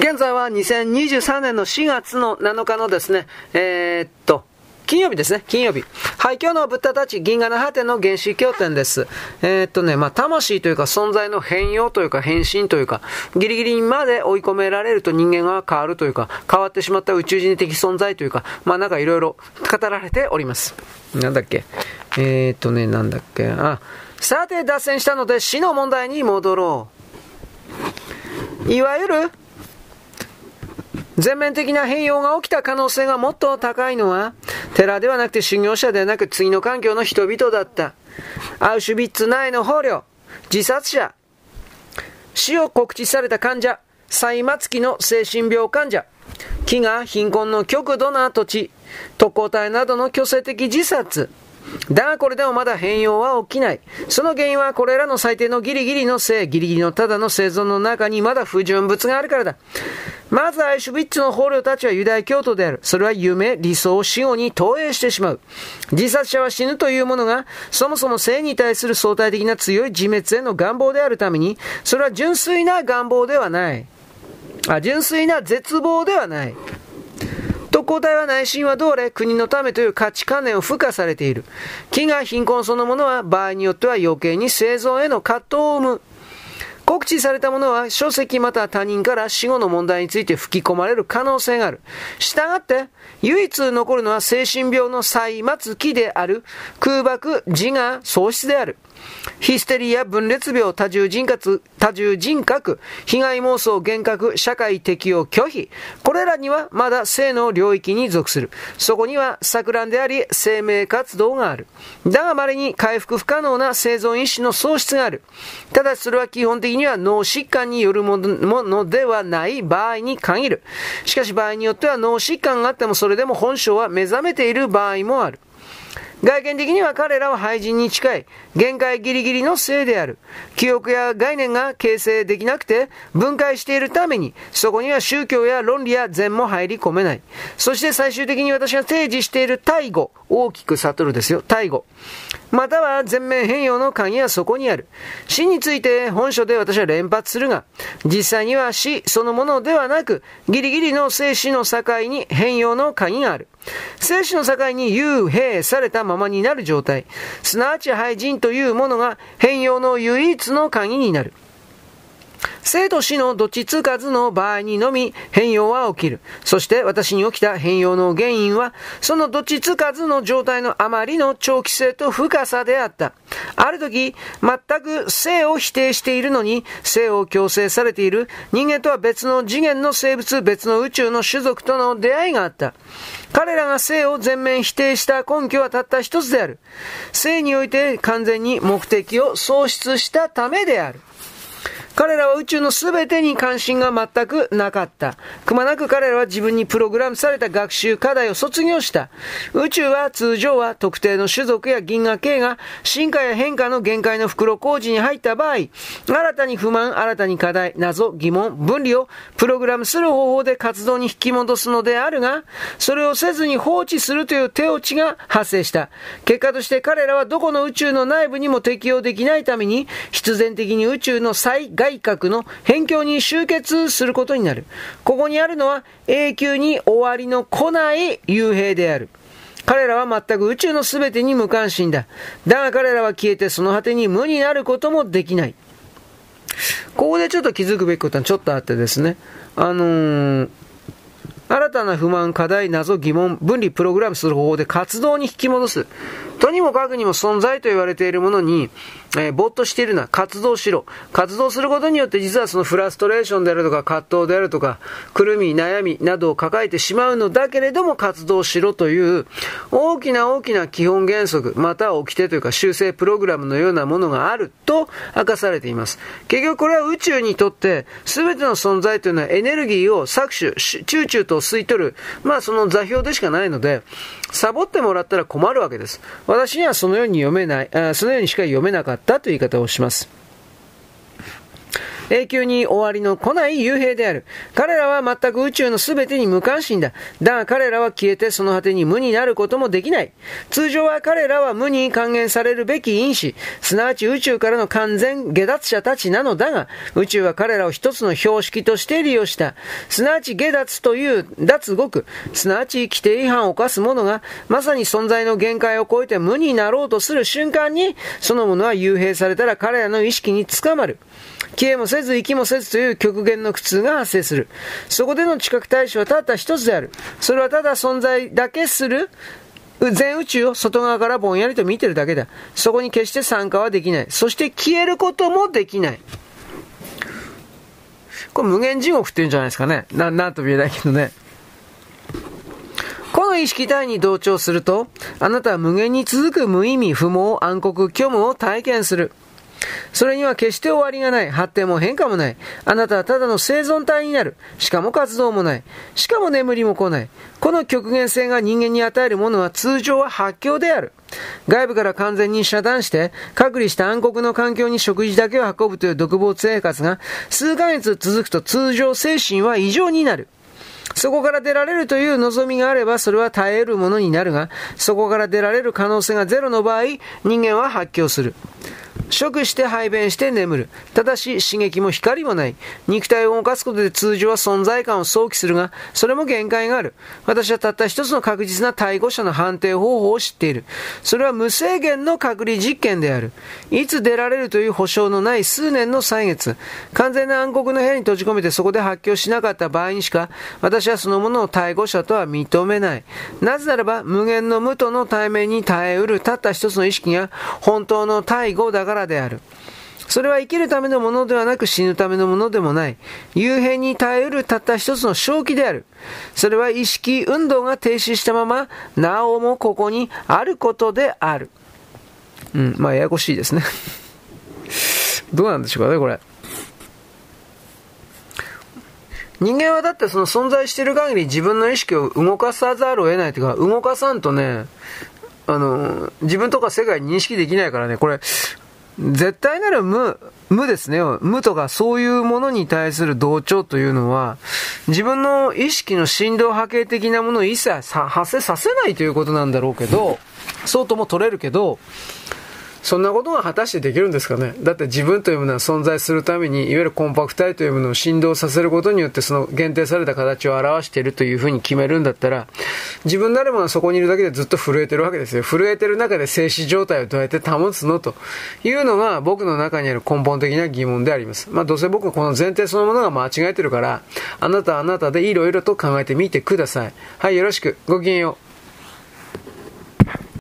現在は2023年の4月の7日のですね、えー、っと、金曜日ですね、金曜日。はい、今日のブッダたち銀河の果ての原始経典です。えー、っとね、まあ、魂というか存在の変容というか変身というか、ギリギリまで追い込められると人間が変わるというか、変わってしまった宇宙人的存在というか、まあ、なんかいろいろ語られております。なんだっけ？えー、っとね、なんだっけ？あ、さて脱線したので死の問題に戻ろう。いわゆる全面的な変容が起きた可能性がもっと高いのは、寺ではなくて修行者ではなく次の環境の人々だった。アウシュビッツ内の捕虜、自殺者、死を告知された患者、歳末期の精神病患者、飢餓、貧困の極度な土地、特攻隊などの強制的自殺、だがこれでもまだ変容は起きない。その原因はこれらの最低のギリギリの性、ギリギリのただの生存の中にまだ不純物があるからだ。まずアイシュビッツの捕虜たちはユダヤ教徒である。それは夢、理想、死後に投影してしまう。自殺者は死ぬというものが、そもそも性に対する相対的な強い自滅への願望であるために、それは純粋な願望ではない。あ、純粋な絶望ではない。特攻隊は内心はどれ？国のためという価値観念を付加されている。飢餓、貧困そのものは場合によっては余計に生存への葛藤を生む。告知されたものは書籍または他人から死後の問題について吹き込まれる可能性がある。したがって、唯一残るのは精神病の歳末期である空爆、自我、喪失である。ヒステリア、分裂病、多重人格、多重人格、被害妄想、幻覚、社会適応拒否。これらにはまだ性の領域に属する。そこには錯乱であり、生命活動がある。だが稀に回復不可能な生存意志の喪失がある。ただしそれは基本的には脳疾患によるものではない場合に限る。しかし場合によっては脳疾患があってもそれでも本性は目覚めている場合もある。外見的には彼らは廃人に近い、限界ギリギリのせいである。記憶や概念が形成できなくて分解しているために、そこには宗教や論理や善も入り込めない。そして最終的に私が提示している大語、大きく悟るですよ、大語。または全面変容の鍵はそこにある。死について本書で私は連発するが、実際には死そのものではなく、ギリギリの生死の境に変容の鍵がある。生死の境に幽閉されたままになる状態、すなわち廃人というものが変容の唯一の鍵になる。生と死のどっちつかずの場合にのみ変容は起きる。そして私に起きた変容の原因は、そのどっちつかずの状態のあまりの長期性と深さであった。ある時、全く生を否定しているのに、生を強制されている人間とは別の次元の生物、別の宇宙の種族との出会いがあった。彼らが生を全面否定した根拠はたった一つである。生において完全に目的を喪失したためである。彼らは宇宙の全てに関心が全くなかった。くまなく彼らは自分にプログラムされた学習課題を卒業した。宇宙は通常は特定の種族や銀河系が進化や変化の限界の袋工事に入った場合、新たに不満、新たに課題、謎、疑問、分離をプログラムする方法で活動に引き戻すのであるが、それをせずに放置するという手落ちが発生した。結果として彼らはどこの宇宙の内部にも適用できないために、必然的に宇宙の最外外角の辺境に集結することになる。ここにあるのは永久に終わりの来ない幽閉である。彼らは全く宇宙の全てに無関心だ。だが彼らは消えてその果てに無になることもできない。ここでちょっと気づくべきことはちょっとあってですね。あのー、新たな不満、課題、謎、疑問、分離、プログラムする方法で活動に引き戻す。とにもかくにも存在と言われているものに、えー、ぼっとしているな、活動しろ。活動することによって実はそのフラストレーションであるとか葛藤であるとか、苦み、悩みなどを抱えてしまうのだけれども活動しろという大きな大きな基本原則、または掟というか修正プログラムのようなものがあると明かされています。結局これは宇宙にとって全ての存在というのはエネルギーを搾取、チューチューと吸い取る、まあその座標でしかないので、サボってもらったら困るわけです。私にはそのように読めない、あそのようにしか読めなかったという言い方をします。永久に終わりの来ない幽閉である。彼らは全く宇宙の全てに無関心だ。だが彼らは消えてその果てに無になることもできない。通常は彼らは無に還元されるべき因子、すなわち宇宙からの完全下脱者たちなのだが、宇宙は彼らを一つの標識として利用した。すなわち下脱という脱獄、すなわち規定違反を犯す者が、まさに存在の限界を超えて無になろうとする瞬間に、そのものは幽閉されたら彼らの意識に捕まる。消えもせず息もせずという極限の苦痛が発生する。そこでの知覚対象はたった一つである。それはただ存在だけする全宇宙を外側からぼんやりと見てるだけだ。そこに決して参加はできない。そして消えることもできない。これ無限地獄って言うんじゃないですかね。な、なんとも言えないけどね。この意識体に同調すると、あなたは無限に続く無意味、不毛、暗黒、虚無を体験する。それには決して終わりがない。発展も変化もない。あなたはただの生存体になる。しかも活動もない。しかも眠りも来ない。この極限性が人間に与えるものは通常は発狂である。外部から完全に遮断して、隔離した暗黒の環境に食事だけを運ぶという独房生活が数ヶ月続くと通常精神は異常になる。そこから出られるという望みがあれば、それは耐えるものになるが、そこから出られる可能性がゼロの場合、人間は発狂する。食して排便して眠る。ただし刺激も光もない。肉体を動かすことで通常は存在感を想起するが、それも限界がある。私はたった一つの確実な対語者の判定方法を知っている。それは無制限の隔離実験である。いつ出られるという保証のない数年の歳月。完全な暗黒の部屋に閉じ込めてそこで発狂しなかった場合にしか、私はそのものを対語者とは認めない。なぜならば、無限の無との対面に耐えうるたった一つの意識が本当の対語だからからである。それは生きるためのものではなく死ぬためのものでもない。幽閉に耐えうるたった一つの正気である。それは意識運動が停止したまま、なおもここにあることである。うん、まあややこしいですね。どうなんでしょうかね、これ。人間はだってその存在している限り自分の意識を動かさざるを得ないというか、動かさんとね、あの、自分とか世界認識できないからね、これ、絶対なる無、無ですね。無とかそういうものに対する同調というのは、自分の意識の振動波形的なものを一切発生させないということなんだろうけど、そうとも取れるけど、そんなことが果たしてできるんですかね？だって自分というものは存在するために、いわゆるコンパク体というものを振動させることによってその限定された形を表しているというふうに決めるんだったら、自分なるものはそこにいるだけでずっと震えてるわけですよ。震えてる中で静止状態をどうやって保つのというのが僕の中にある根本的な疑問であります。まあどうせ僕はこの前提そのものが間違えてるから、あなたあなたでいろいろと考えてみてください。はい、よろしく。ごきげんよう。